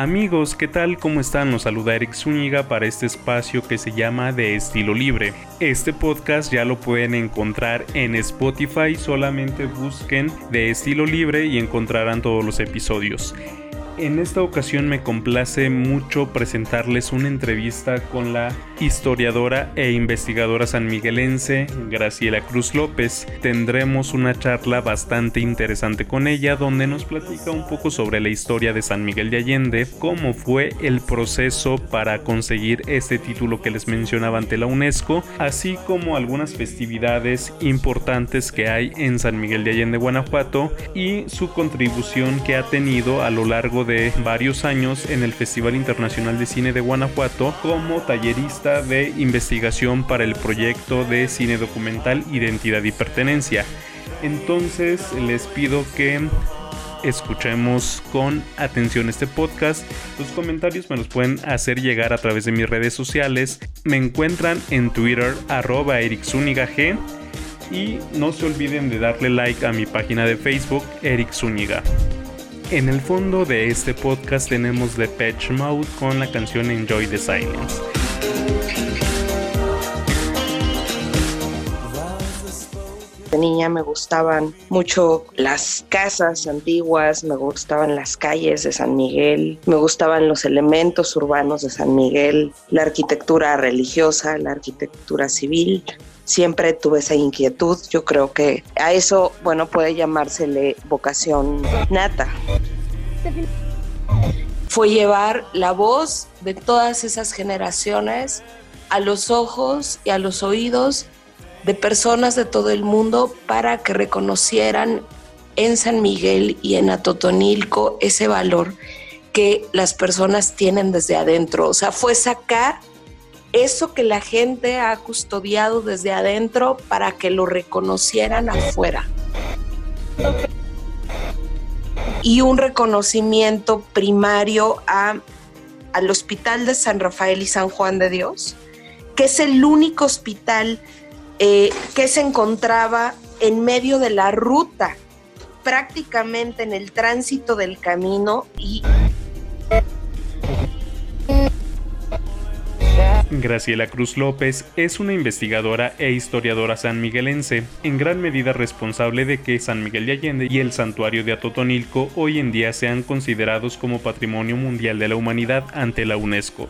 Amigos, ¿qué tal? ¿Cómo están? Los saluda Eric Zúñiga para este espacio que se llama De Estilo Libre. Este podcast ya lo pueden encontrar en Spotify, solamente busquen De Estilo Libre y encontrarán todos los episodios. En esta ocasión me complace mucho presentarles una entrevista con la historiadora e investigadora sanmiguelense Graciela Cruz López. Tendremos una charla bastante interesante con ella donde nos platica un poco sobre la historia de San Miguel de Allende, cómo fue el proceso para conseguir este título que les mencionaba ante la UNESCO, así como algunas festividades importantes que hay en San Miguel de Allende, Guanajuato y su contribución que ha tenido a lo largo de de varios años en el Festival Internacional de Cine de Guanajuato como tallerista de investigación para el proyecto de cine documental Identidad y Pertenencia. Entonces les pido que escuchemos con atención este podcast. Los comentarios me los pueden hacer llegar a través de mis redes sociales. Me encuentran en Twitter arroba G y no se olviden de darle like a mi página de Facebook Eric Zúñiga. En el fondo de este podcast tenemos The Patch Mode con la canción Enjoy the Silence. De niña me gustaban mucho las casas antiguas, me gustaban las calles de San Miguel, me gustaban los elementos urbanos de San Miguel, la arquitectura religiosa, la arquitectura civil siempre tuve esa inquietud. Yo creo que a eso, bueno, puede llamársele vocación nata. Fue llevar la voz de todas esas generaciones a los ojos y a los oídos de personas de todo el mundo para que reconocieran en San Miguel y en Atotonilco ese valor que las personas tienen desde adentro. O sea, fue sacar eso que la gente ha custodiado desde adentro para que lo reconocieran afuera. Y un reconocimiento primario al Hospital de San Rafael y San Juan de Dios, que es el único hospital eh, que se encontraba en medio de la ruta, prácticamente en el tránsito del camino y Graciela Cruz López es una investigadora e historiadora sanmiguelense, en gran medida responsable de que San Miguel de Allende y el santuario de Atotonilco hoy en día sean considerados como Patrimonio Mundial de la Humanidad ante la UNESCO.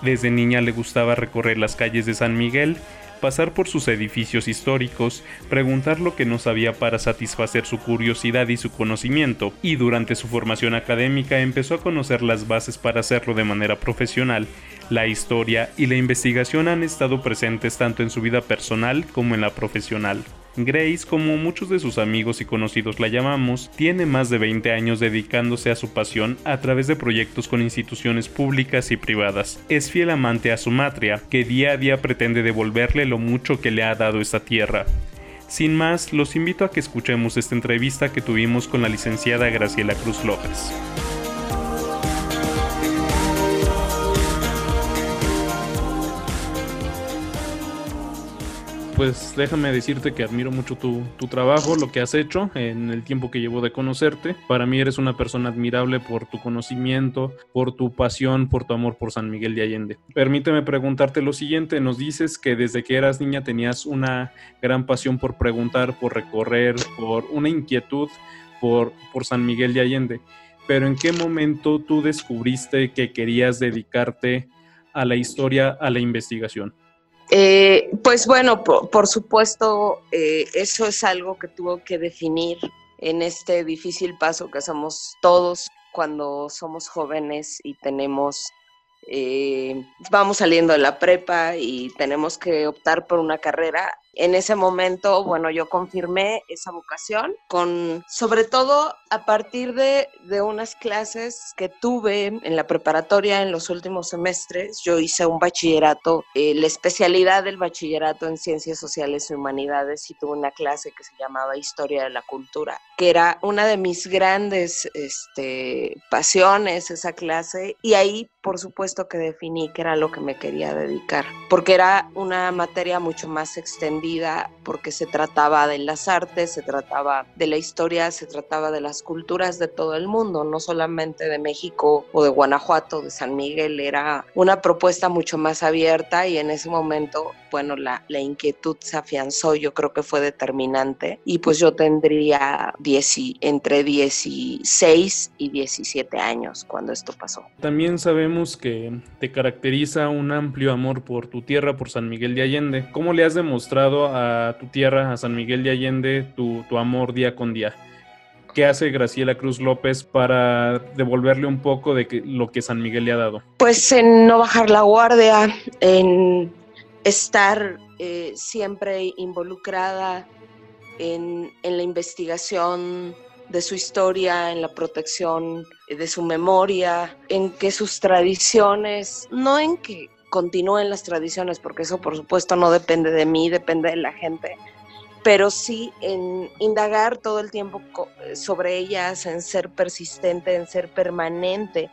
Desde niña le gustaba recorrer las calles de San Miguel, pasar por sus edificios históricos, preguntar lo que no sabía para satisfacer su curiosidad y su conocimiento, y durante su formación académica empezó a conocer las bases para hacerlo de manera profesional. La historia y la investigación han estado presentes tanto en su vida personal como en la profesional. Grace, como muchos de sus amigos y conocidos la llamamos, tiene más de 20 años dedicándose a su pasión a través de proyectos con instituciones públicas y privadas. Es fiel amante a su matria, que día a día pretende devolverle lo mucho que le ha dado esta tierra. Sin más, los invito a que escuchemos esta entrevista que tuvimos con la licenciada Graciela Cruz López. Pues déjame decirte que admiro mucho tu, trabajo, lo que has hecho en el tiempo que llevo de conocerte. Para mí eres una persona admirable por tu conocimiento, por tu pasión, por tu amor por San Miguel de Allende. Permíteme preguntarte lo siguiente, nos dices que desde que eras niña tenías una gran pasión por preguntar, por recorrer, por una inquietud por, por San Miguel de Allende. Pero ¿en qué momento tú descubriste que querías dedicarte a la historia, a la investigación? Eh, pues bueno, por, supuesto, eh, eso es algo que tuvo que definir en este difícil paso que hacemos todos cuando somos jóvenes y tenemos, eh, vamos saliendo de la prepa y tenemos que optar por una carrera en ese momento, bueno, yo confirmé esa vocación con, sobre todo a partir de, de, unas clases que tuve en la preparatoria en los últimos semestres. Yo hice un bachillerato, eh, la especialidad del bachillerato en ciencias sociales y humanidades y tuve una clase que se llamaba Historia de la Cultura, que era una de mis grandes este, pasiones, esa clase, y ahí por supuesto que definí que era lo que me quería dedicar, porque era una materia mucho más extendida porque se trataba de las artes, se trataba de la historia, se trataba de las culturas de todo el mundo, no solamente de México o de Guanajuato, de San Miguel, era una propuesta mucho más abierta y en ese momento, bueno, la, la inquietud se afianzó, yo creo que fue determinante y pues yo tendría 10 entre 16 y 17 años cuando esto pasó. También sabemos que te caracteriza un amplio amor por tu tierra, por San Miguel de Allende. ¿Cómo le has demostrado a tu tierra, a San Miguel de Allende, tu, tu amor día con día? ¿Qué hace Graciela Cruz López para devolverle un poco de lo que San Miguel le ha dado? Pues en no bajar la guardia, en estar eh, siempre involucrada en, en, la investigación de su historia, en la protección de su memoria, en que sus tradiciones, no en que continúen las tradiciones, porque eso por supuesto no depende de mí, depende de la gente, pero sí en indagar todo el tiempo sobre ellas, en ser persistente, en ser permanente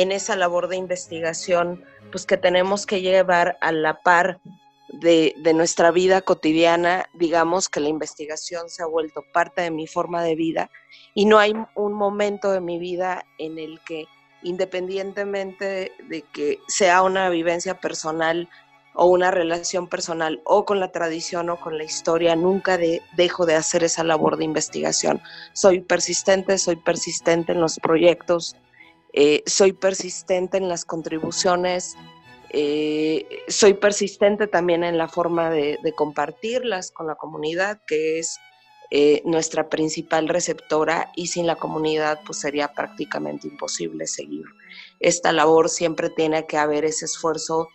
en esa labor de investigación, pues que tenemos que llevar a la par de, de, nuestra vida cotidiana, digamos que la investigación se ha vuelto parte de mi forma de vida y no hay un momento de mi vida en el que independientemente de que sea una vivencia personal o una relación personal o con la tradición o con la historia, nunca dejo de hacer esa labor de investigación. Soy persistente, soy persistente en los proyectos, eh, soy persistente en las contribuciones, eh, soy persistente también en la forma de compartirlas con la comunidad, que es eh, nuestra principal receptora y sin la comunidad pues sería prácticamente imposible seguir. Esta labor siempre tiene que haber ese esfuerzo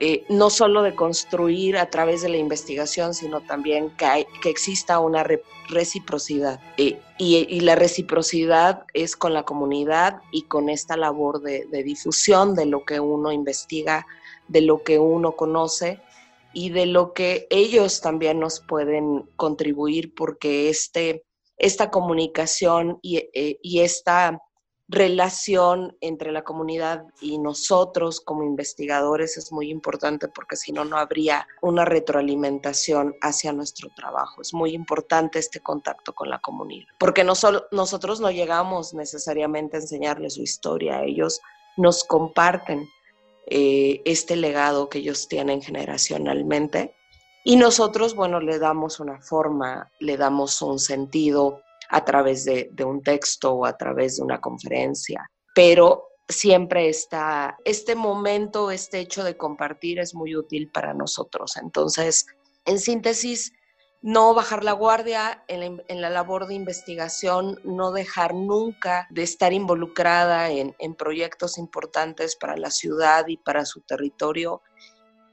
eh, no solo de construir a través de la investigación, sino también que, exista una reciprocidad. Y, la reciprocidad es con la comunidad y con esta labor de difusión de lo que uno investiga, de lo que uno conoce y de lo que ellos también nos pueden contribuir porque este, esta comunicación y, eh, y esta relación entre la comunidad y nosotros como investigadores es muy importante porque si no, no habría una retroalimentación hacia nuestro trabajo. Es muy importante este contacto con la comunidad, porque no solo, nosotros no llegamos necesariamente a enseñarles su historia, ellos nos comparten eh, este legado que ellos tienen generacionalmente. Y nosotros, bueno, le damos una forma, le damos un sentido a través de, un texto o a través de una conferencia, pero siempre está, este momento, este hecho de compartir es muy útil para nosotros. Entonces, en síntesis, no bajar la guardia en la, labor de investigación, no dejar nunca de estar involucrada en, proyectos importantes para la ciudad y para su territorio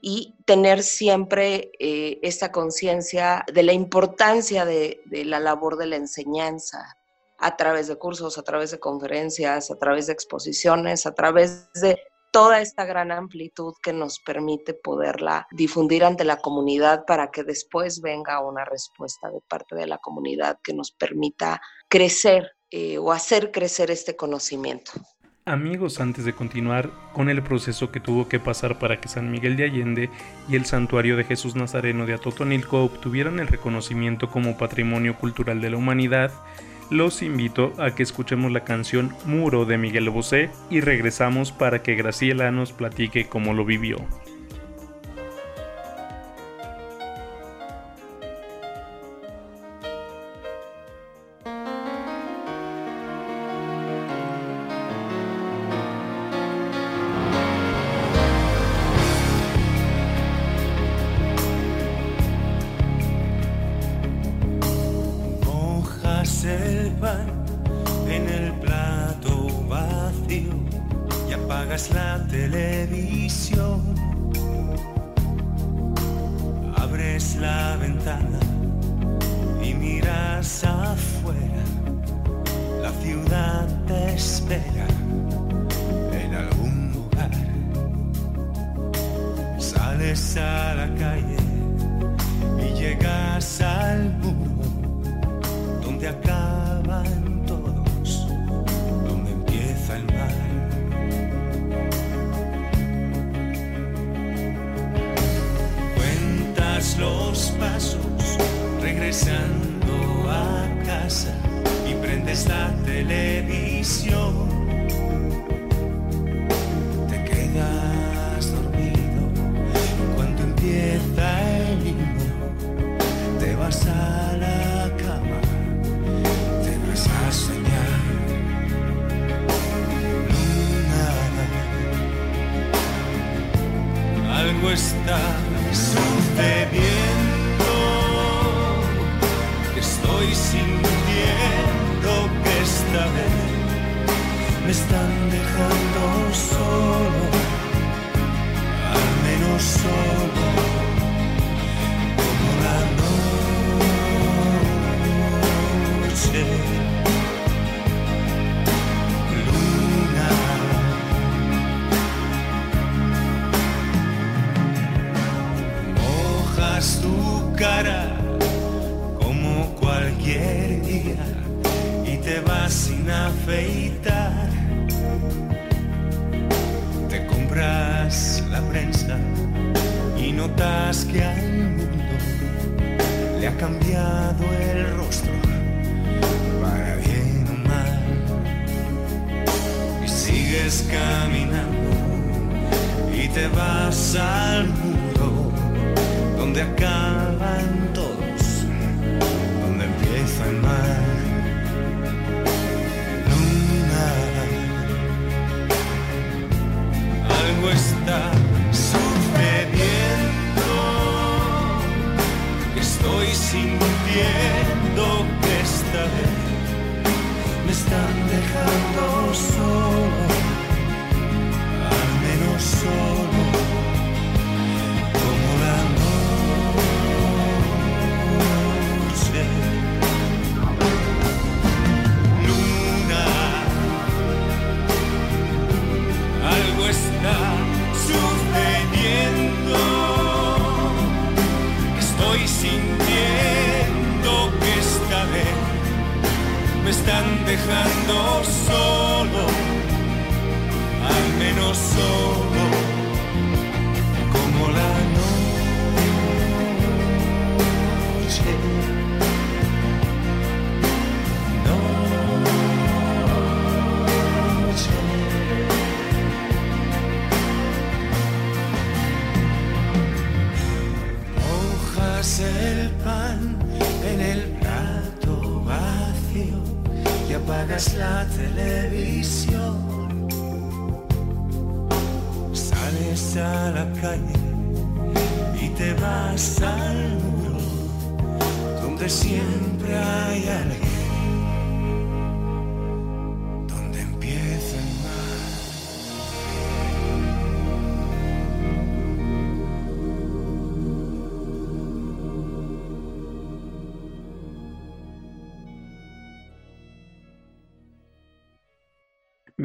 y tener siempre eh, esta conciencia de la importancia de la labor de la enseñanza a través de cursos, a través de conferencias, a través de exposiciones, a través de toda esta gran amplitud que nos permite poderla difundir ante la comunidad para que después venga una respuesta de parte de la comunidad que nos permita crecer eh, o hacer crecer este conocimiento. Amigos, antes de continuar con el proceso que tuvo que pasar para que San Miguel de Allende y el Santuario de Jesús Nazareno de Atotonilco obtuvieran el reconocimiento como Patrimonio Cultural de la Humanidad, los invito a que escuchemos la canción Muro de Miguel Bosé y regresamos para que Graciela nos platique cómo lo vivió. Prendes la televisión, te quedas dormido. Cuando empieza el himno, te vas a la cama, te vas a soñar. Luna, algo está sucediendo me están dejando solo, al menos solo, como la noche. Luna. Mojas tu cara como cualquier día y te vas sin afeitar. Que al mundo le ha cambiado el rostro para bien o mal. Y sigues caminando y te vas al muro donde acaban todos, donde empieza el mar. Estoy sintiendo que esta vez me están dejando solo, al menos solo, me están dejando solo, al menos solo, apagas la televisión. Sales a la calle y te vas al muro donde siempre hay alguien.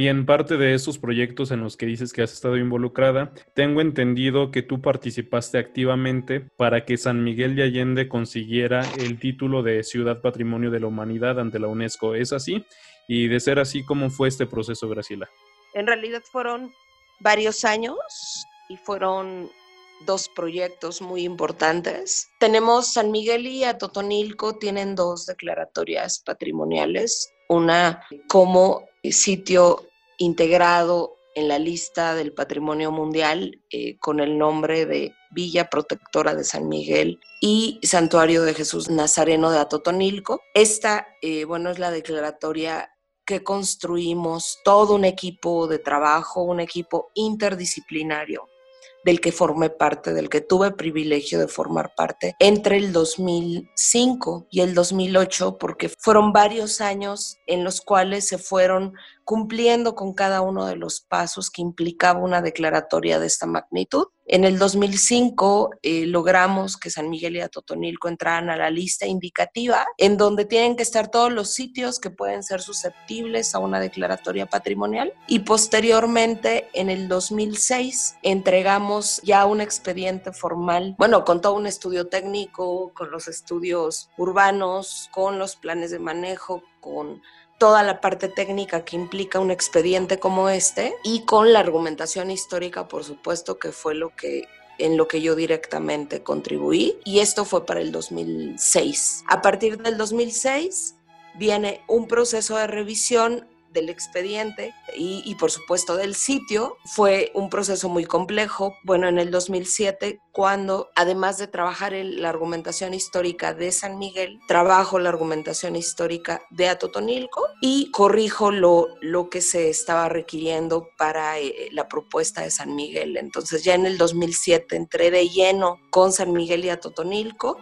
Bien, parte de esos proyectos en los que dices que has estado involucrada, tengo entendido que tú participaste activamente para que San Miguel de Allende consiguiera el título de Ciudad Patrimonio de la Humanidad ante la UNESCO. ¿Es así? Y de ser así, ¿cómo fue este proceso, Graciela? En realidad fueron varios años y fueron dos proyectos muy importantes. Tenemos San Miguel y Atotonilco tienen dos declaratorias patrimoniales, una como sitio integrado en la lista del patrimonio mundial eh, con el nombre de Villa Protectora de San Miguel y Santuario de Jesús Nazareno de Atotonilco. Esta, eh, bueno, es la declaratoria que construimos todo un equipo de trabajo, un equipo interdisciplinario del que formé parte, del que tuve privilegio de formar parte entre el 2005 y el 2008, porque fueron varios años en los cuales se fueron cumpliendo con cada uno de los pasos que implicaba una declaratoria de esta magnitud. En el 2005 eh, logramos que San Miguel y Atotonilco entraran a la lista indicativa, en donde tienen que estar todos los sitios que pueden ser susceptibles a una declaratoria patrimonial. Y posteriormente, en el 2006, entregamos ya un expediente formal, bueno, con todo un estudio técnico, con los estudios urbanos, con los planes de manejo, con toda la parte técnica que implica un expediente como este y con la argumentación histórica, por supuesto, que fue lo que en lo que yo directamente contribuí y esto fue para el 2006. A partir del 2006 viene un proceso de revisión del expediente y, por supuesto del sitio. Fue un proceso muy complejo. Bueno, en el 2007, cuando además de trabajar en la argumentación histórica de San Miguel, trabajo la argumentación histórica de Atotonilco y corrijo lo, que se estaba requiriendo para eh, la propuesta de San Miguel. Entonces ya en el 2007 entré de lleno con San Miguel y Atotonilco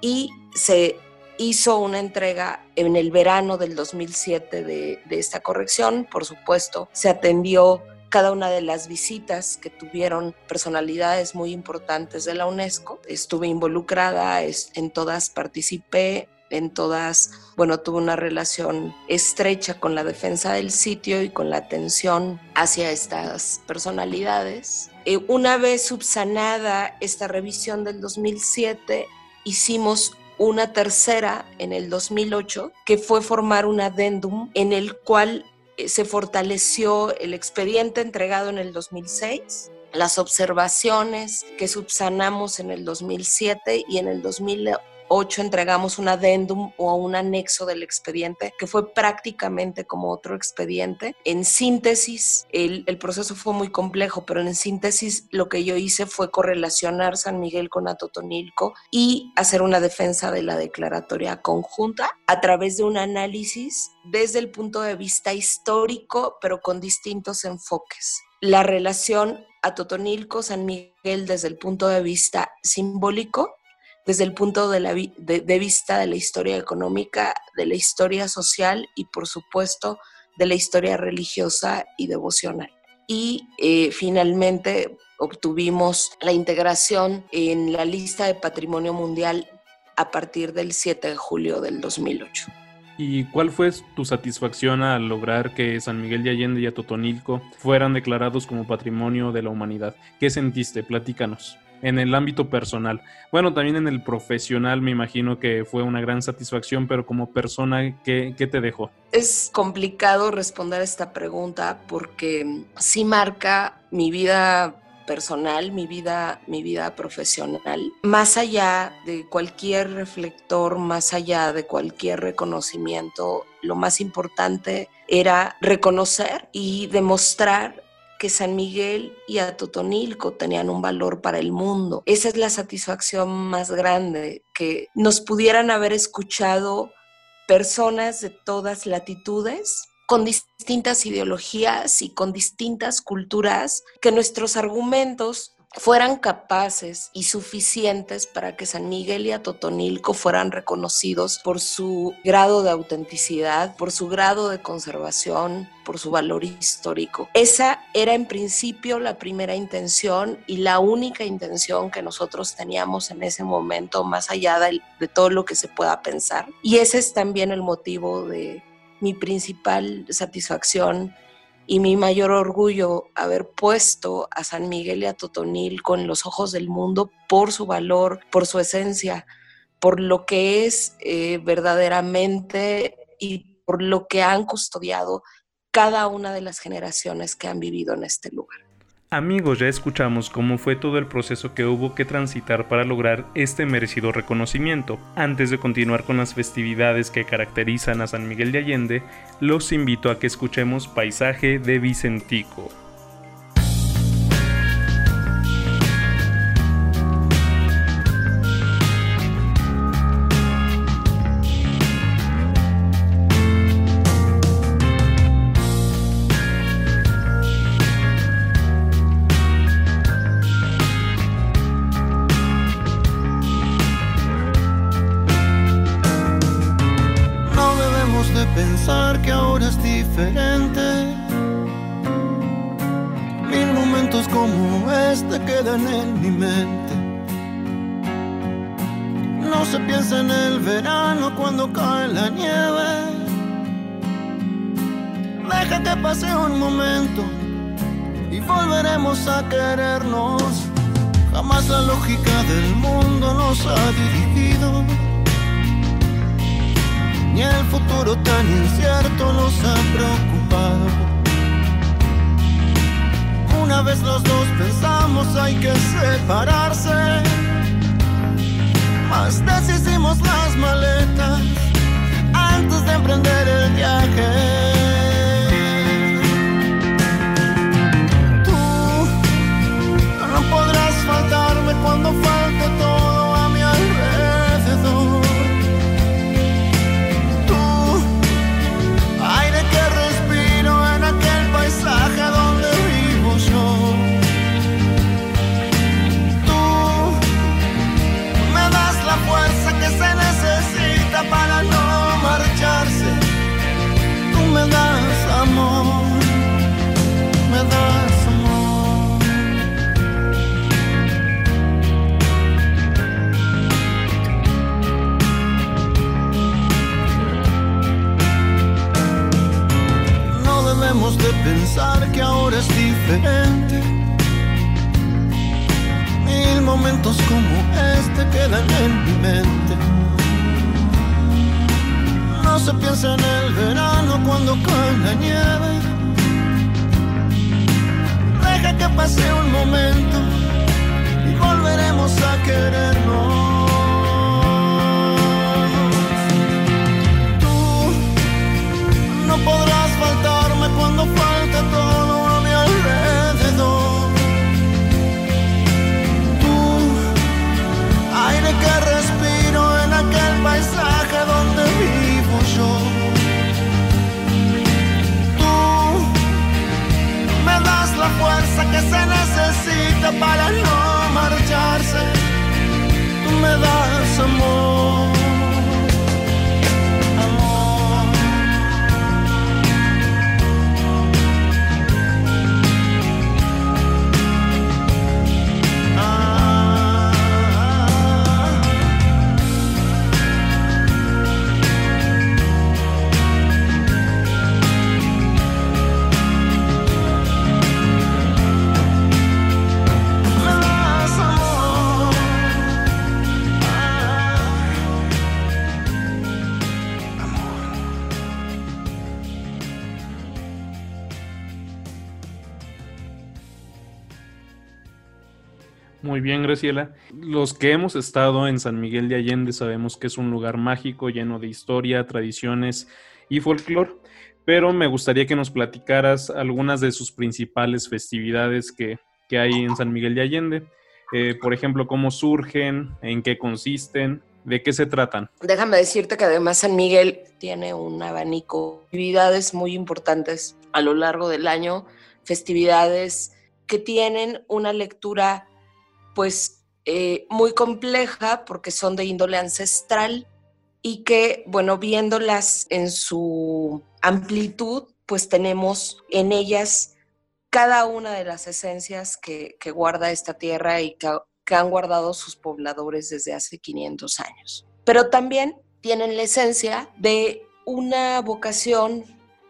y se hizo una entrega en el verano del 2007 de, esta corrección. Por supuesto, se atendió cada una de las visitas que tuvieron personalidades muy importantes de la UNESCO. Estuve involucrada, en todas participé, en todas, bueno, tuve una relación estrecha con la defensa del sitio y con la atención hacia estas personalidades. Eh, una vez subsanada esta revisión del 2007, hicimos una tercera en el 2008, que fue formar un adendum en el cual eh, se fortaleció el expediente entregado en el 2006, las observaciones que subsanamos en el 2007 y en el 2008 8 entregamos un adendum o un anexo del expediente que fue prácticamente como otro expediente. En síntesis, el, el, proceso fue muy complejo, pero en síntesis lo que yo hice fue correlacionar San Miguel con Atotonilco y hacer una defensa de la declaratoria conjunta a través de un análisis desde el punto de vista histórico, pero con distintos enfoques. La relación Atotonilco-San Miguel desde el punto de vista simbólico desde el punto de, vista de la historia económica, de la historia social y por supuesto de la historia religiosa y devocional. Y eh, finalmente obtuvimos la integración en la lista de patrimonio mundial a partir del 7 de julio del 2008. ¿Y cuál fue tu satisfacción al lograr que San Miguel de Allende y Atotonilco fueran declarados como patrimonio de la humanidad? ¿Qué sentiste? Platícanos en el ámbito personal. Bueno, también en el profesional me imagino que fue una gran satisfacción, pero como persona, ¿qué, qué te dejó? Es complicado responder esta pregunta porque sí marca mi vida personal, mi vida, mi vida profesional, más allá de cualquier reflector, más allá de cualquier reconocimiento, lo más importante era reconocer y demostrar que San Miguel y Atotonilco tenían un valor para el mundo. Esa es la satisfacción más grande, que nos pudieran haber escuchado personas de todas latitudes con distintas ideologías y con distintas culturas, que nuestros argumentos fueran capaces y suficientes para que San Miguel y Atotonilco fueran reconocidos por su grado de autenticidad, por su grado de conservación, por su valor histórico. Esa era en principio la primera intención y la única intención que nosotros teníamos en ese momento, más allá de, todo lo que se pueda pensar. Y ese es también el motivo de mi principal satisfacción y mi mayor orgullo haber puesto a San Miguel y a Totonil con los ojos del mundo por su valor, por su esencia, por lo que es eh, verdaderamente y por lo que han custodiado cada una de las generaciones que han vivido en este lugar. Amigos, ya escuchamos cómo fue todo el proceso que hubo que transitar para lograr este merecido reconocimiento. Antes de continuar con las festividades que caracterizan a San Miguel de Allende, los invito a que escuchemos Paisaje de Vicentico. Los que hemos estado en San Miguel de Allende sabemos que es un lugar mágico, lleno de historia, tradiciones y folclore, pero me gustaría que nos platicaras algunas de sus principales festividades que, que hay en San Miguel de Allende. Eh, por ejemplo, cómo surgen, en qué consisten, de qué se tratan. Déjame decirte que además San Miguel tiene un abanico de actividades muy importantes a lo largo del año, festividades que tienen una lectura pues eh, muy compleja porque son de índole ancestral y que, bueno, viéndolas en su amplitud, pues tenemos en ellas cada una de las esencias que, que guarda esta tierra y que, han guardado sus pobladores desde hace 500 años. Pero también tienen la esencia de una vocación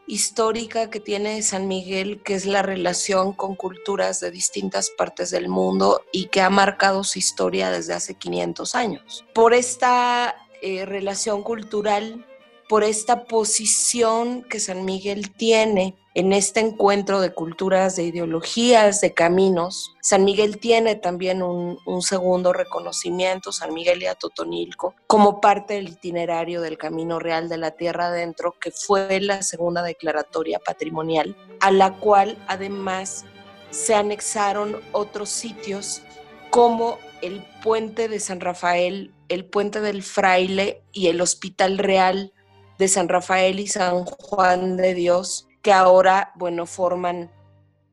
histórica que tiene San Miguel, que es la relación con culturas de distintas partes del mundo y que ha marcado su historia desde hace 500 años. Por esta eh, relación cultural, por esta posición que San Miguel tiene en este encuentro de culturas, de ideologías, de caminos. San Miguel tiene también un, un, segundo reconocimiento, San Miguel y Atotonilco, como parte del itinerario del Camino Real de la Tierra Adentro, que fue la segunda declaratoria patrimonial, a la cual además se anexaron otros sitios como el puente de San Rafael, el puente del Fraile y el Hospital Real de San Rafael y San Juan de Dios, que ahora, bueno, forman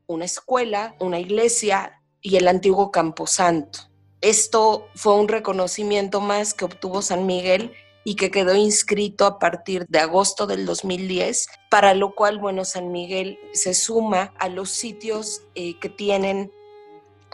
una escuela, una iglesia y el antiguo Camposanto. Esto fue un reconocimiento más que obtuvo San Miguel y que quedó inscrito a partir de agosto del 2010, para lo cual, bueno, San Miguel se suma a los sitios eh, que tienen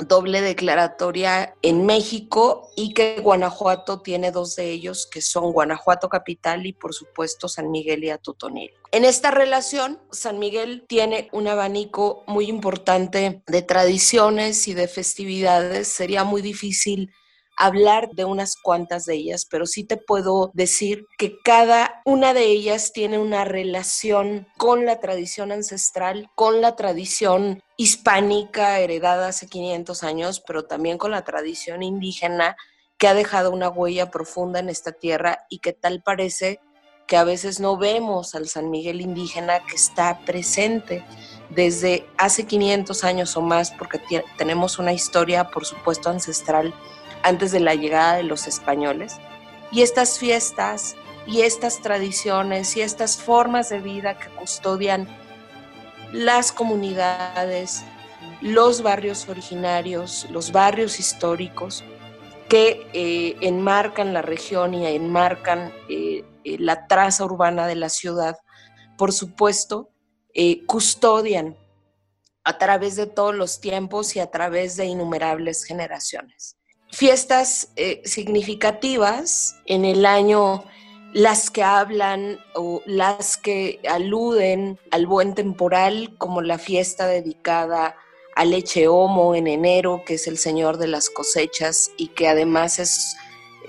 doble declaratoria en México y que Guanajuato tiene dos de ellos, que son Guanajuato Capital y por supuesto San Miguel y Atotonilco. En esta relación, San Miguel tiene un abanico muy importante de tradiciones y de festividades. Sería muy difícil hablar de unas cuantas de ellas, pero sí te puedo decir que cada una de ellas tiene una relación con la tradición ancestral, con la tradición hispánica heredada hace 500 años, pero también con la tradición indígena que ha dejado una huella profunda en esta tierra y que tal parece que a veces no vemos al San Miguel indígena que está presente desde hace 500 años o más, porque tenemos una historia, por supuesto, ancestral antes de la llegada de los españoles. Y estas fiestas y estas tradiciones y estas formas de vida que custodian las comunidades, los barrios originarios, los barrios históricos que eh, enmarcan la región y enmarcan eh, eh, la traza urbana de la ciudad, por supuesto, custodian a través de todos los tiempos y a través de innumerables generaciones. Fiestas significativas en el año las que hablan o las que aluden al buen temporal, como la fiesta dedicada a Leche Homo en enero, que es el señor de las cosechas y que además es,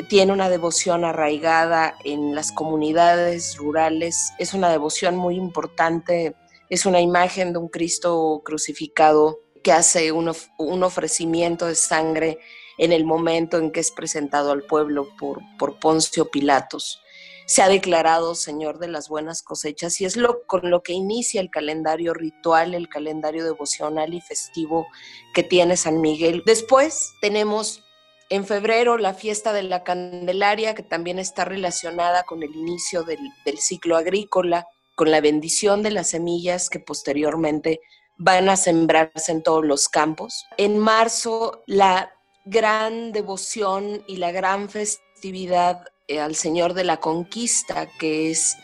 tiene una devoción arraigada en las comunidades rurales. Es una devoción muy importante, es una imagen de un Cristo crucificado que hace un, un ofrecimiento de sangre en el momento en que es presentado al pueblo por, por Poncio Pilatos se ha declarado Señor de las buenas cosechas y es lo, con lo que inicia el calendario ritual, el calendario devocional y festivo que tiene San Miguel. Después tenemos en febrero la fiesta de la Candelaria, que también está relacionada con el inicio del, ciclo agrícola, con la bendición de las semillas que posteriormente van a sembrarse en todos los campos. En marzo, la gran devoción y la gran festividad al Señor de la Conquista, que es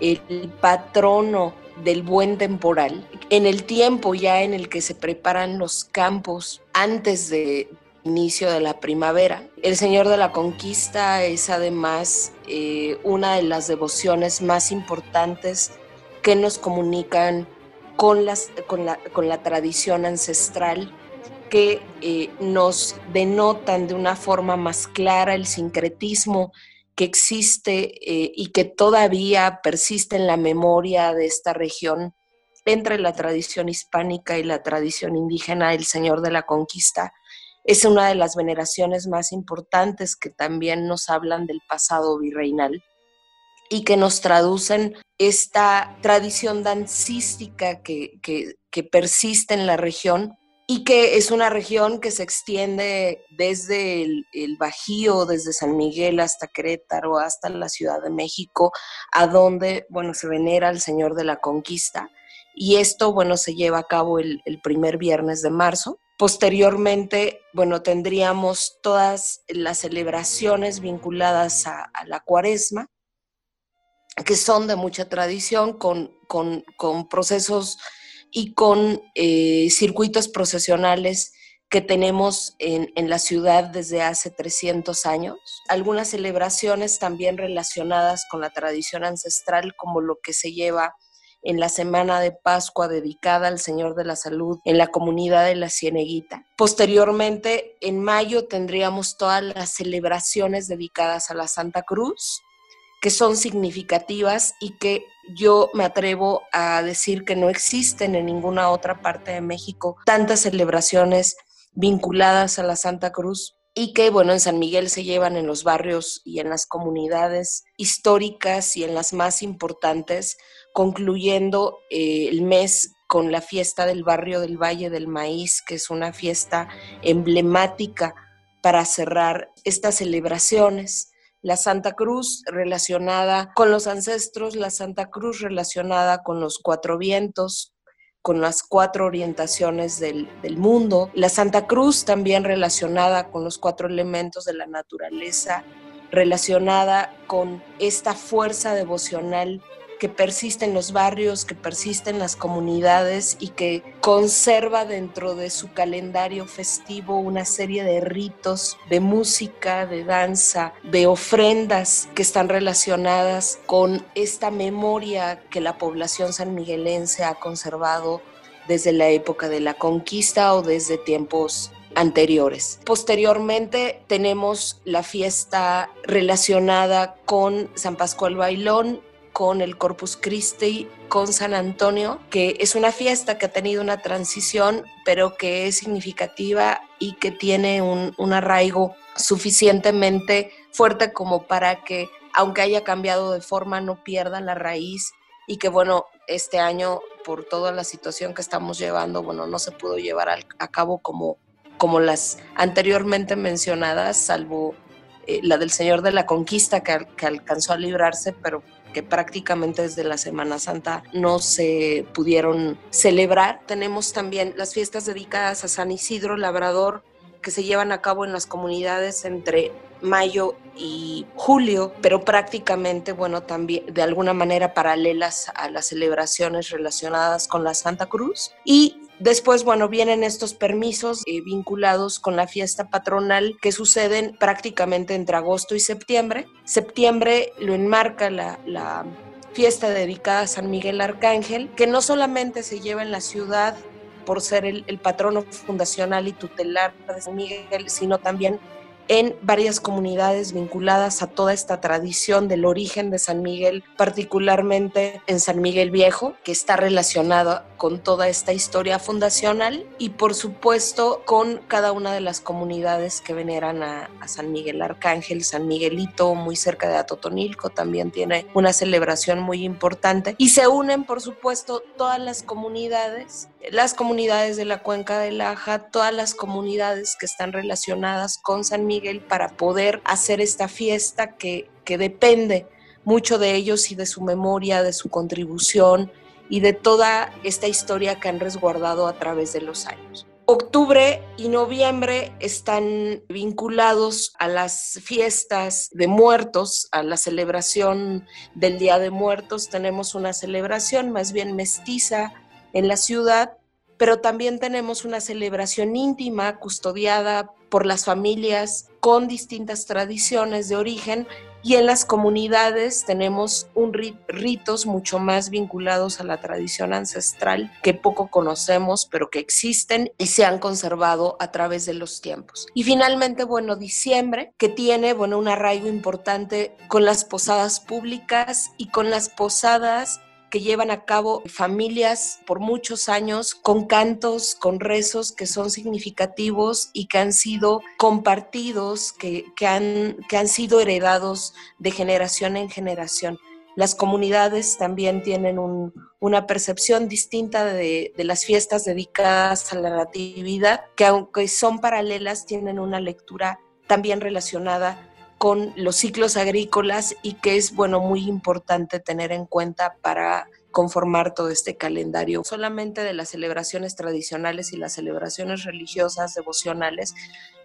el patrono del buen temporal, en el tiempo ya en el que se preparan los campos antes de inicio de la primavera. El Señor de la Conquista es además eh, una de las devociones más importantes que nos comunican con, con, la, con la tradición ancestral que eh, nos denotan de una forma más clara el sincretismo que existe eh, y que todavía persiste en la memoria de esta región entre la tradición hispánica y la tradición indígena, el Señor de la Conquista. Es una de las veneraciones más importantes que también nos hablan del pasado virreinal y que nos traducen esta tradición dancística que, que persiste en la región y que es una región que se extiende desde el, Bajío, desde San Miguel hasta Querétaro, hasta la Ciudad de México, a donde, bueno, se venera al Señor de la Conquista. Y esto, bueno, se lleva a cabo el, primer viernes de marzo. Posteriormente, bueno, tendríamos todas las celebraciones vinculadas a, la cuaresma, que son de mucha tradición, con, con, con procesos y con eh, circuitos procesionales que tenemos en, la ciudad desde hace 300 años. Algunas celebraciones también relacionadas con la tradición ancestral, como lo que se lleva en la semana de Pascua dedicada al Señor de la Salud en la comunidad de la Cieneguita. Posteriormente, en mayo, tendríamos todas las celebraciones dedicadas a la Santa Cruz, que son significativas y que yo me atrevo a decir que no existen en ninguna otra parte de México tantas celebraciones vinculadas a la Santa Cruz y que, bueno, en San Miguel se llevan en los barrios y en las comunidades históricas y en las más importantes, concluyendo eh, el mes con la fiesta del barrio del Valle del Maíz, que es una fiesta emblemática para cerrar estas celebraciones la Santa Cruz relacionada con los ancestros, la Santa Cruz relacionada con los cuatro vientos, con las cuatro orientaciones del, mundo, la Santa Cruz también relacionada con los cuatro elementos de la naturaleza, relacionada con esta fuerza devocional que persiste en los barrios, que persiste en las comunidades y que conserva dentro de su calendario festivo una serie de ritos, de música, de danza, de ofrendas que están relacionadas con esta memoria que la población sanmiguelense ha conservado desde la época de la conquista o desde tiempos anteriores. Posteriormente tenemos la fiesta relacionada con San Pascual Bailón con el Corpus Christi, con San Antonio, que es una fiesta que ha tenido una transición, pero que es significativa y que tiene un, arraigo suficientemente fuerte como para que aunque haya cambiado de forma, no pierda la raíz y que bueno, este año por toda la situación que estamos llevando, bueno, no se pudo llevar a cabo como, como las anteriormente mencionadas, salvo eh, la del Señor de la Conquista que, que alcanzó a librarse, pero que prácticamente desde la Semana Santa no se pudieron celebrar. Tenemos también las fiestas dedicadas a San Isidro Labrador que se llevan a cabo en las comunidades entre mayo y julio, pero prácticamente, bueno, también de alguna manera paralelas a las celebraciones relacionadas con la Santa Cruz. Y Después, bueno, vienen estos permisos eh, vinculados con la fiesta patronal que suceden prácticamente entre agosto y septiembre. Septiembre lo enmarca la, fiesta dedicada a San Miguel Arcángel, que no solamente se lleva en la ciudad por ser el patrono fundacional y tutelar de San Miguel, sino también en varias comunidades vinculadas a toda esta tradición del origen de San Miguel, particularmente en San Miguel Viejo, que está relacionado con toda esta historia fundacional y por supuesto con cada una de las comunidades que veneran a, San Miguel Arcángel, San Miguelito, muy cerca de Atotonilco, también tiene una celebración muy importante. Y se unen por supuesto todas las comunidades, las comunidades de la cuenca del Aja, todas las comunidades que están relacionadas con San Miguel para poder hacer esta fiesta que, que depende mucho de ellos y de su memoria, de su contribución y de toda esta historia que han resguardado a través de los años. Octubre y noviembre están vinculados a las fiestas de muertos, a la celebración del Día de Muertos. Tenemos una celebración más bien mestiza en la ciudad, pero también tenemos una celebración íntima, custodiada por las familias con distintas tradiciones de origen y en las comunidades tenemos un ritos mucho más vinculados a la tradición ancestral que poco conocemos, pero que existen y se han conservado a través de los tiempos. Y finalmente, bueno, diciembre, que tiene, bueno, un arraigo importante con las posadas públicas y con las posadas que llevan a cabo familias por muchos años con cantos, con rezos que son significativos y que han sido compartidos, que, han, que han sido heredados de generación en generación. Las comunidades también tienen una percepción distinta de, de, las fiestas dedicadas a la natividad, que aunque son paralelas, tienen una lectura también relacionada con los ciclos agrícolas y que es, bueno, muy importante tener en cuenta para conformar todo este calendario, solamente de las celebraciones tradicionales y las celebraciones religiosas, devocionales,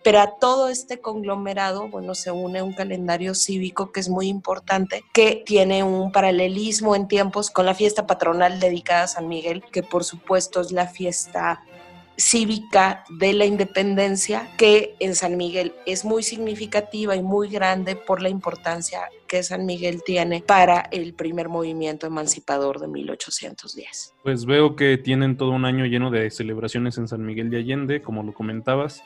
pero a todo este conglomerado, bueno, se une un calendario cívico que es muy importante, que tiene un paralelismo en tiempos con la fiesta patronal dedicada a San Miguel, que por supuesto es la fiesta cívica de la independencia que en San Miguel es muy significativa y muy grande por la importancia que San Miguel tiene para el primer movimiento emancipador de 1810. Pues veo que tienen todo un año lleno de celebraciones en San Miguel de Allende, como lo comentabas,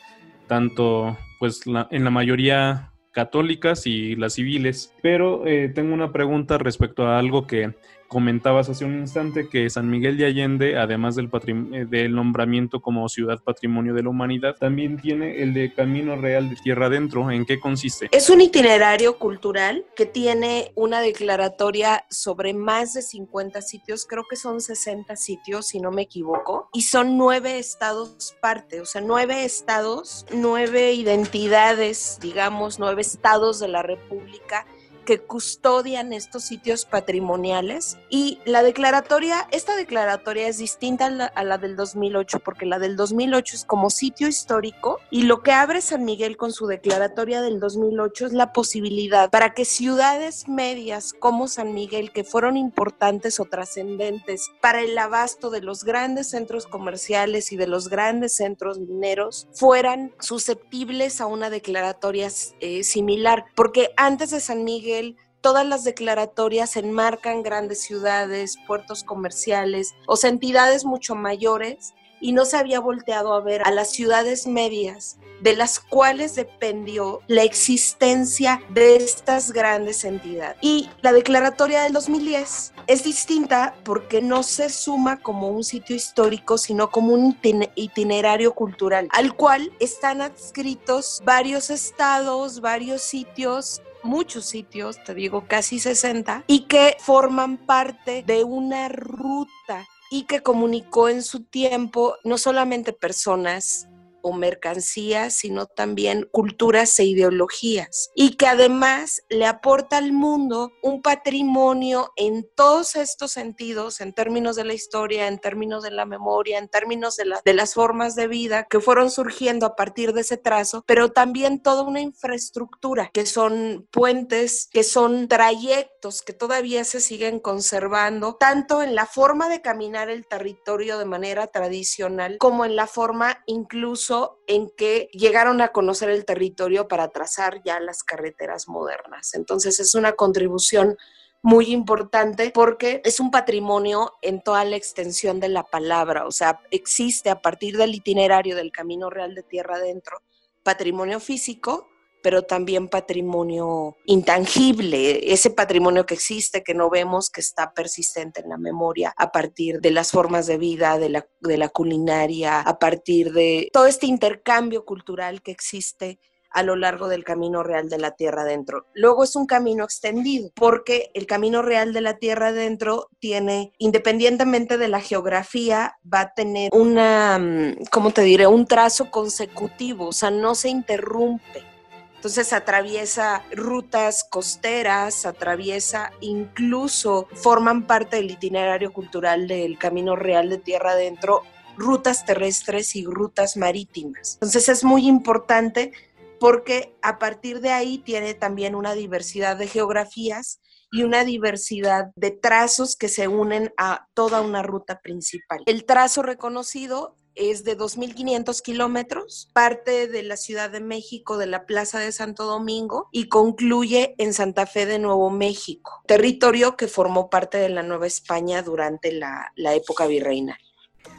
tanto pues en la mayoría católicas y las civiles. Pero eh, tengo una pregunta respecto a algo que Comentabas hace un instante que San Miguel de Allende, además del, eh, del nombramiento como ciudad patrimonio de la humanidad, también tiene el de Camino Real de Tierra Adentro. ¿En qué consiste? Es un itinerario cultural que tiene una declaratoria sobre más de 50 sitios, creo que son 60 sitios, si no me equivoco, y son nueve estados parte, o sea, nueve estados, nueve identidades, digamos, nueve estados de la República que custodian estos sitios patrimoniales y la declaratoria, esta declaratoria es distinta a la, del 2008 porque la del 2008 es como sitio histórico y lo que abre San Miguel con su declaratoria del 2008 es la posibilidad para que ciudades medias como San Miguel que fueron importantes o trascendentes para el abasto de los grandes centros comerciales y de los grandes centros mineros fueran susceptibles a una declaratoria eh, similar porque antes de San Miguel todas las declaratorias enmarcan grandes ciudades, puertos comerciales o entidades mucho mayores y no se había volteado a ver a las ciudades medias de las cuales dependió la existencia de estas grandes entidades. Y la declaratoria del 2010 es distinta porque no se suma como un sitio histórico, sino como un itinerario cultural, al cual están adscritos varios estados, varios sitios muchos sitios, te digo casi 60, y que forman parte de una ruta y que comunicó en su tiempo no solamente personas mercancías, sino también culturas e ideologías, y que además le aporta al mundo un patrimonio en todos estos sentidos, en términos de la historia, en términos de la memoria, en términos de las formas de vida que fueron surgiendo a partir de ese trazo, pero también toda una infraestructura, que son puentes, que son trayectos que todavía se siguen conservando, tanto en la forma de caminar el territorio de manera tradicional, como en la forma incluso en que llegaron a conocer el territorio para trazar ya las carreteras modernas. Entonces es una contribución muy importante porque es un patrimonio en toda la extensión de la palabra, o sea, existe a partir del itinerario del Camino Real de Tierra Adentro patrimonio físico, pero también patrimonio intangible, ese patrimonio que existe, que no vemos, que está persistente en la memoria a partir de las formas de vida, de la, de la culinaria, a partir de todo este intercambio cultural que existe a lo largo del camino real de la tierra adentro. Luego es un camino extendido, porque el camino real de la tierra adentro tiene, independientemente de la geografía, va a tener una, mm, ¿cómo te diré? Un trazo consecutivo, o sea, no se interrumpe. Entonces atraviesa rutas costeras, atraviesa incluso, forman parte del itinerario cultural del Camino Real de Tierra Adentro, rutas terrestres y rutas marítimas. Entonces es muy importante porque a partir de ahí tiene también una diversidad de geografías y una diversidad de trazos que se unen a toda una ruta principal. El trazo reconocido es de 2.500 kilómetros, parte de la Ciudad de México, de la Plaza de Santo Domingo y concluye en Santa Fe de Nuevo México, territorio que formó parte de la Nueva España durante la, la época virreinal.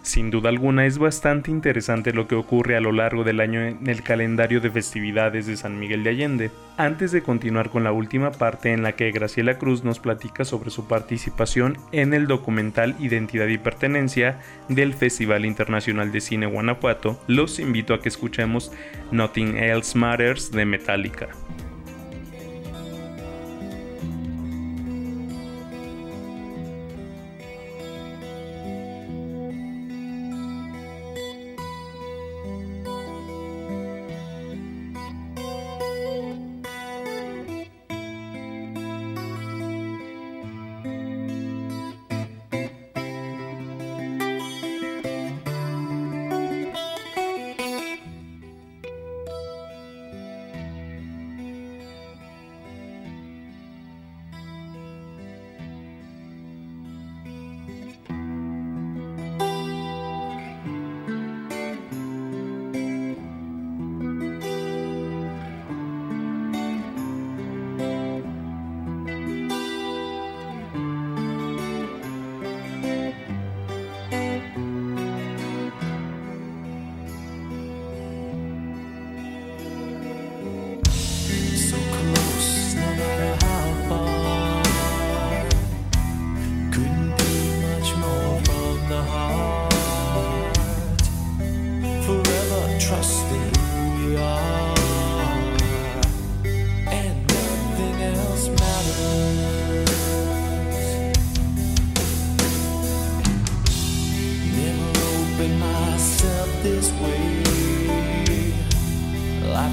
Sin duda alguna es bastante interesante lo que ocurre a lo largo del año en el calendario de festividades de San Miguel de Allende. Antes de continuar con la última parte en la que Graciela Cruz nos platica sobre su participación en el documental Identidad y Pertenencia del Festival Internacional de Cine Guanajuato, los invito a que escuchemos Nothing Else Matters de Metallica.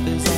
happens.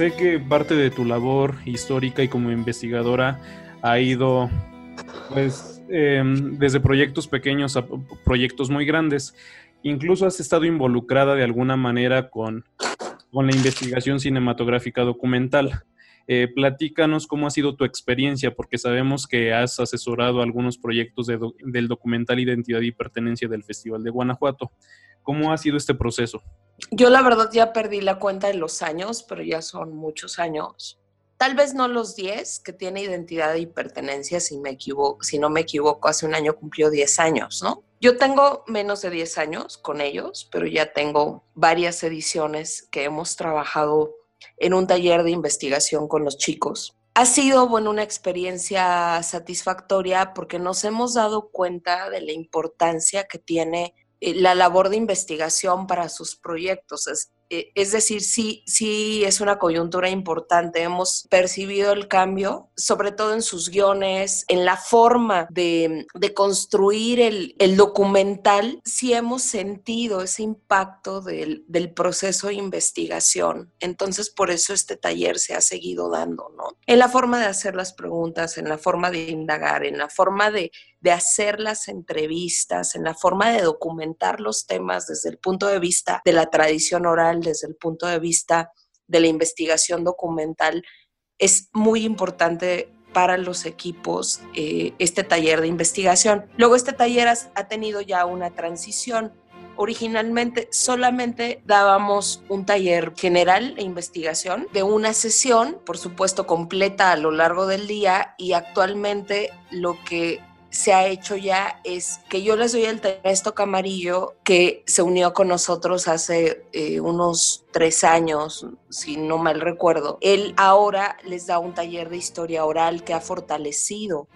Sé que parte de tu labor histórica y como investigadora ha ido pues em, desde proyectos pequeños a proyectos muy grandes. Incluso has estado involucrada de alguna manera con, con la investigación cinematográfica documental. Eh, platícanos cómo ha sido tu experiencia, porque sabemos que has asesorado algunos proyectos de del documental Identidad y Pertenencia del Festival de Guanajuato. ¿Cómo ha sido este proceso? Yo la verdad ya perdí la cuenta de los años, pero ya son muchos años. Tal vez no los 10 que tiene identidad y pertenencia, si, me equivoco, si no me equivoco, hace un año cumplió 10 años, ¿no? Yo tengo menos de 10 años con ellos, pero ya tengo varias ediciones que hemos trabajado en un taller de investigación con los chicos. Ha sido, bueno, una experiencia satisfactoria porque nos hemos dado cuenta de la importancia que tiene la labor de investigación para sus proyectos. Es, eh, es decir, sí, sí es una coyuntura importante. Hemos percibido el cambio, sobre todo en sus guiones, en la forma de, de construir el, el documental. Sí hemos sentido ese impacto del, del proceso de investigación. Entonces, por eso este taller se ha seguido dando, ¿no? En la forma de hacer las preguntas, en la forma de indagar, en la forma de de hacer las entrevistas, en la forma de documentar los temas desde el punto de vista de la tradición oral, desde el punto de vista de la investigación documental, es muy importante para los equipos eh, este taller de investigación. Luego este taller ha tenido ya una transición originalmente solamente dábamos un taller general de investigación de una sesión, por supuesto completa a lo largo del día y actualmente lo que se ha hecho ya es que yo les doy el texto Camarillo que se unió con nosotros hace eh, unos tres años, si no mal recuerdo. Él ahora les da un taller de historia oral que ha fortalecido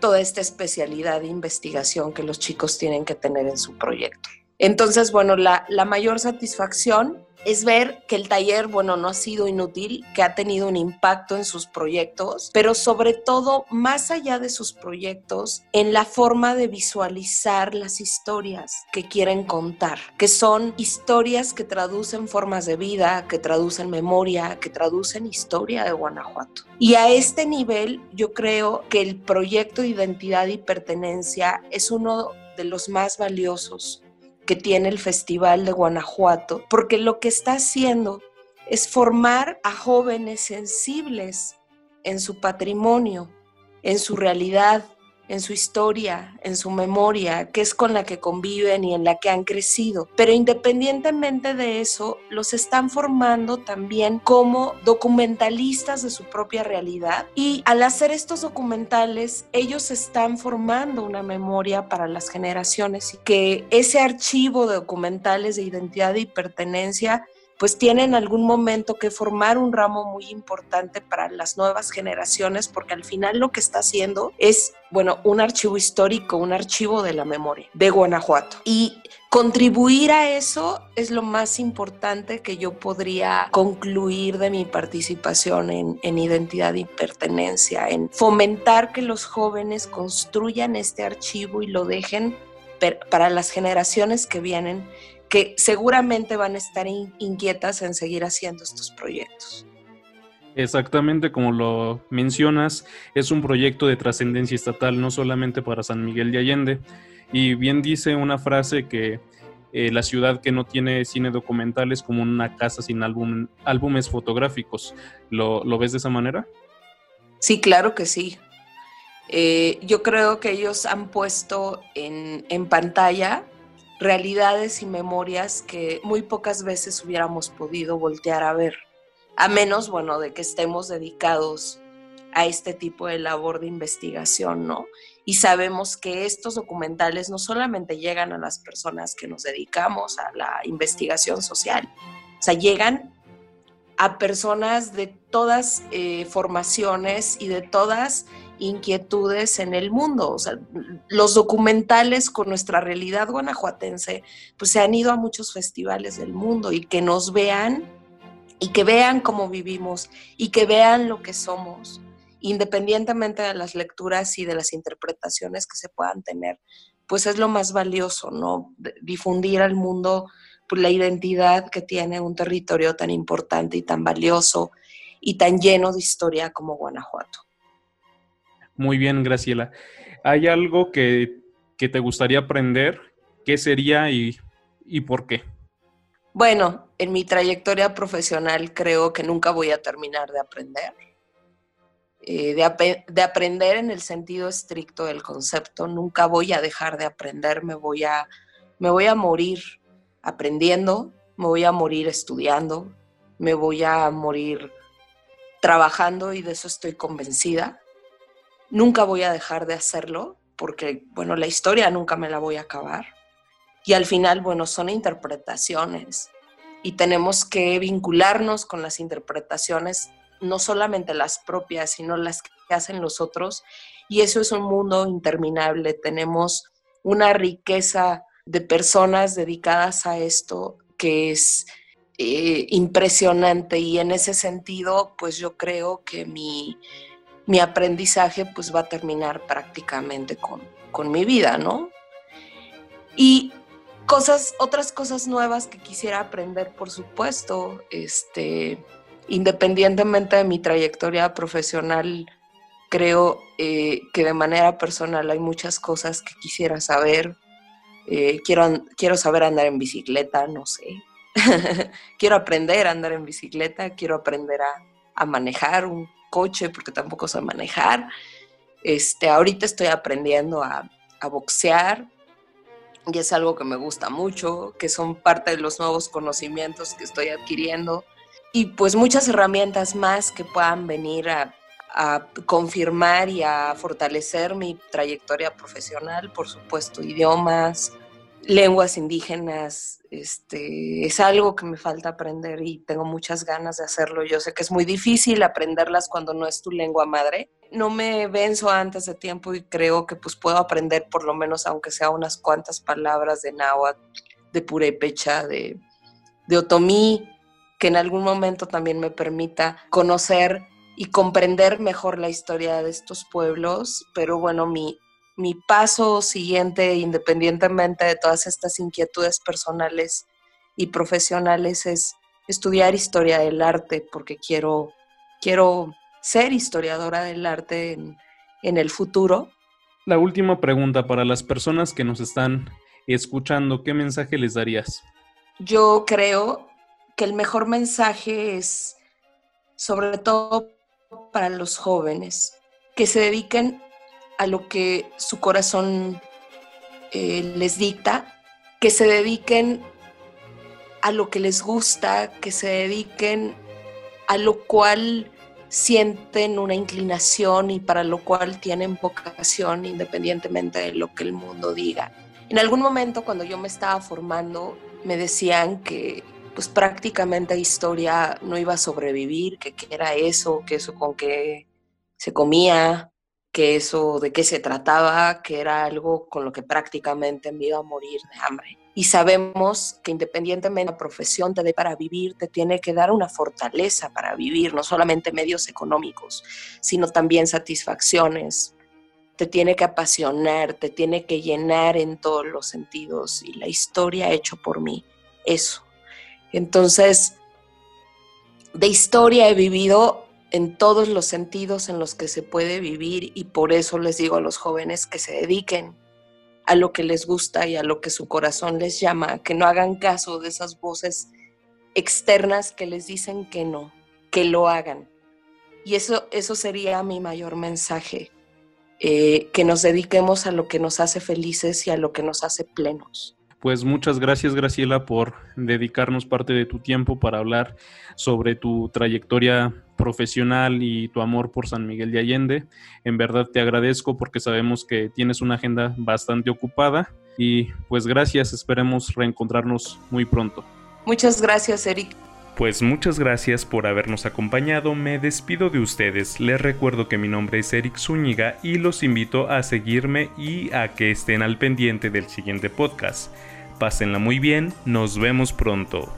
toda esta especialidad de investigación que los chicos tienen que tener en su proyecto. Entonces, bueno, la, la mayor satisfacción es ver que el taller, bueno, no ha sido inútil, que ha tenido un impacto en sus proyectos, pero sobre todo, más allá de sus proyectos, en la forma de visualizar las historias que quieren contar, que son historias que traducen formas de vida, que traducen memoria, que traducen historia de Guanajuato. Y a este nivel, yo creo que el proyecto de identidad y pertenencia es uno de los más valiosos que tiene el Festival de Guanajuato, porque lo que está haciendo es formar a jóvenes sensibles en su patrimonio, en su realidad, en su historia, en su memoria, que es con la que conviven y en la que han crecido. Pero independientemente de eso, los están formando también como documentalistas de su propia realidad y al hacer estos documentales, ellos están formando una memoria para las generaciones y que ese archivo de documentales de identidad y pertenencia pues tienen algún momento que formar un ramo muy importante para las nuevas generaciones, porque al final lo que está haciendo es, bueno, un archivo histórico, un archivo de la memoria de Guanajuato. Y contribuir a eso es lo más importante que yo podría concluir de mi participación en, en identidad y pertenencia, en fomentar que los jóvenes construyan este archivo y lo dejen para las generaciones que vienen que seguramente van a estar inquietas en seguir haciendo estos proyectos. Exactamente como lo mencionas, es un proyecto de trascendencia estatal, no solamente para San Miguel de Allende. Y bien dice una frase que eh, la ciudad que no tiene cine documental es como una casa sin álbum, álbumes fotográficos. ¿Lo, ves de esa manera? Sí, claro que sí. Eh, yo creo que ellos han puesto en, en pantalla realidades y memorias que muy pocas veces hubiéramos podido voltear a ver, a menos, bueno, de que estemos dedicados a este tipo de labor de investigación, ¿no? Y sabemos que estos documentales no solamente llegan a las personas que nos dedicamos a la investigación social, o sea, llegan a personas de todas eh, formaciones y de todas inquietudes en el mundo. O sea, los documentales con nuestra realidad guanajuatense, pues se han ido a muchos festivales del mundo y que nos vean y que vean cómo vivimos y que vean lo que somos, independientemente de las lecturas y de las interpretaciones que se puedan tener, pues es lo más valioso, ¿no? Difundir al mundo pues, la identidad que tiene un territorio tan importante y tan valioso y tan lleno de historia como Guanajuato. Muy bien, Graciela. ¿Hay algo que, te gustaría aprender? ¿Qué sería y, por qué? Bueno, en mi trayectoria profesional creo que nunca voy a terminar de aprender. Eh, de, de, aprender en el sentido estricto del concepto, nunca voy a dejar de aprender, me voy a, me voy a morir aprendiendo, me voy a morir estudiando, me voy a morir trabajando y de eso estoy convencida. Nunca voy a dejar de hacerlo porque, bueno, la historia nunca me la voy a acabar. Y al final, bueno, son interpretaciones y tenemos que vincularnos con las interpretaciones, no solamente las propias, sino las que hacen los otros. Y eso es un mundo interminable. Tenemos una riqueza de personas dedicadas a esto que es eh, impresionante y en ese sentido, pues yo creo que mi, mi aprendizaje pues va a terminar prácticamente con, con mi vida, ¿no? Y cosas, otras cosas nuevas que quisiera aprender, por supuesto, este, independientemente de mi trayectoria profesional, creo eh, que de manera personal hay muchas cosas que quisiera saber. Eh, quiero, quiero saber andar en bicicleta, no sé. quiero aprender a andar en bicicleta, quiero aprender a, a manejar un coche porque tampoco sé manejar. Este, ahorita estoy aprendiendo a, boxear y es algo que me gusta mucho, que son parte de los nuevos conocimientos que estoy adquiriendo y pues muchas herramientas más que puedan venir a confirmar y a fortalecer mi trayectoria profesional, por supuesto, idiomas, lenguas indígenas, este, es algo que me falta aprender y tengo muchas ganas de hacerlo. Yo sé que es muy difícil aprenderlas cuando no es tu lengua madre. No me venzo antes de tiempo y creo que pues puedo aprender por lo menos aunque sea unas cuantas palabras de náhuatl, de purépecha, de, de otomí, que en algún momento también me permita conocer y comprender mejor la historia de estos pueblos, pero bueno, mi, mi paso siguiente, independientemente de todas estas inquietudes personales y profesionales, es estudiar historia del arte, porque quiero, quiero ser historiadora del arte en, en el futuro. La última pregunta para las personas que nos están escuchando, ¿qué mensaje les darías? Yo creo que el mejor mensaje es, sobre todo para los jóvenes, que se dediquen a lo que su corazón eh, les dicta, que se dediquen a lo que les gusta, que se dediquen a lo cual sienten una inclinación y para lo cual tienen vocación independientemente de lo que el mundo diga. En algún momento cuando yo me estaba formando me decían que pues prácticamente historia no iba a sobrevivir, que, que era eso, que eso con que se comía, que eso de qué se trataba, que era algo con lo que prácticamente me iba a morir de hambre. Y sabemos que independientemente de la profesión te dé para vivir, te tiene que dar una fortaleza para vivir, no solamente medios económicos, sino también satisfacciones. Te tiene que apasionar, te tiene que llenar en todos los sentidos. Y la historia hecho por mí eso. Entonces, de historia he vivido en todos los sentidos en los que se puede vivir y por eso les digo a los jóvenes que se dediquen a lo que les gusta y a lo que su corazón les llama, que no hagan caso de esas voces externas que les dicen que no, que lo hagan. Y eso, eso sería mi mayor mensaje, eh, que nos dediquemos a lo que nos hace felices y a lo que nos hace plenos. Pues muchas gracias Graciela por dedicarnos parte de tu tiempo para hablar sobre tu trayectoria profesional y tu amor por San Miguel de Allende. En verdad te agradezco porque sabemos que tienes una agenda bastante ocupada y pues gracias, esperemos reencontrarnos muy pronto. Muchas gracias Eric. Pues muchas gracias por habernos acompañado, me despido de ustedes, les recuerdo que mi nombre es Eric Zúñiga y los invito a seguirme y a que estén al pendiente del siguiente podcast. Pásenla muy bien, nos vemos pronto.